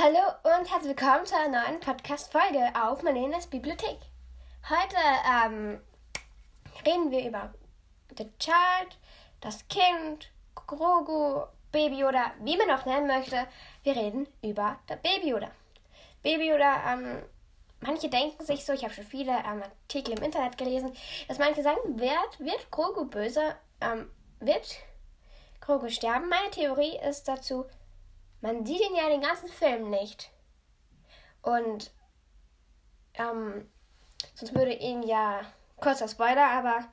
Hallo und herzlich willkommen zu einer neuen Podcast-Folge auf Marlenes Bibliothek. Heute ähm, reden wir über The Child, das Kind, Grogu, Baby oder wie man auch nennen möchte. Wir reden über der Baby Yoda. Baby Yoda, ähm, manche denken sich so, ich habe schon viele ähm, Artikel im Internet gelesen, dass manche sagen, wird, wird Grogu böse, ähm, wird Grogu sterben. Meine Theorie ist dazu, man sieht ihn ja den ganzen Film nicht. Und ähm, sonst würde ihn ja, kurzer Spoiler, aber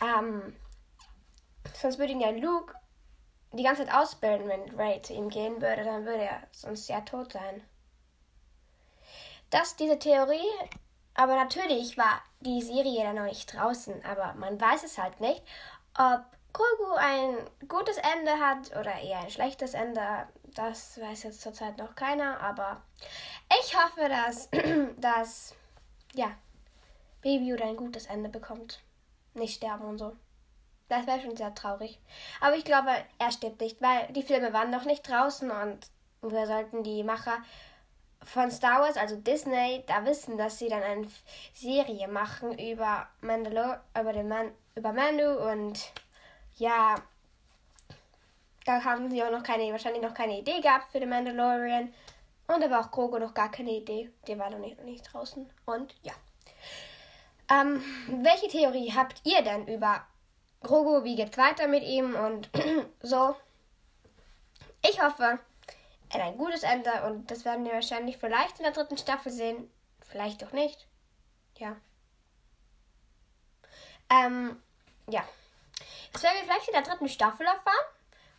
ähm, sonst würde ihn ja Luke die ganze Zeit ausbilden, wenn Ray zu ihm gehen würde, dann würde er sonst ja tot sein. Das, diese Theorie, aber natürlich war die Serie dann noch nicht draußen, aber man weiß es halt nicht, ob Grogu ein gutes Ende hat oder eher ein schlechtes Ende. Das weiß jetzt zurzeit noch keiner, aber ich hoffe, dass, dass ja, Baby Yoda ein gutes Ende bekommt. Nicht sterben und so. Das wäre schon sehr traurig. Aber ich glaube, er stirbt nicht, weil die Filme waren noch nicht draußen und wir sollten die Macher von Star Wars, also Disney, da wissen, dass sie dann eine Serie machen über Mandalore, über den Man über Manu und ja, da haben sie auch noch keine, wahrscheinlich noch keine Idee gehabt für den Mandalorian. Und da war auch Grogu noch gar keine Idee. Der war noch nicht, noch nicht draußen. Und ja. Ähm, welche Theorie habt ihr denn über Grogu? Wie geht's weiter mit ihm? Und so. Ich hoffe, er hat ein gutes Ende und das werden wir wahrscheinlich vielleicht in der dritten Staffel sehen. Vielleicht auch nicht. Ja. Ähm, ja. Das werden wir vielleicht in der dritten Staffel erfahren.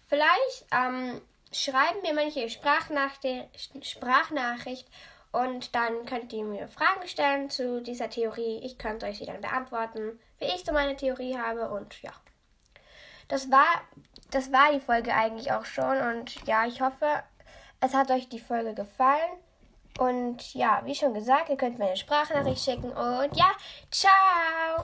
Vielleicht ähm, schreiben wir manche Sprachnachricht und dann könnt ihr mir Fragen stellen zu dieser Theorie. Ich könnte euch sie dann beantworten, wie ich so meine Theorie habe und ja. Das war, das war die Folge eigentlich auch schon und ja, ich hoffe, es hat euch die Folge gefallen. Und ja, wie schon gesagt, ihr könnt mir eine Sprachnachricht schicken und ja, ciao!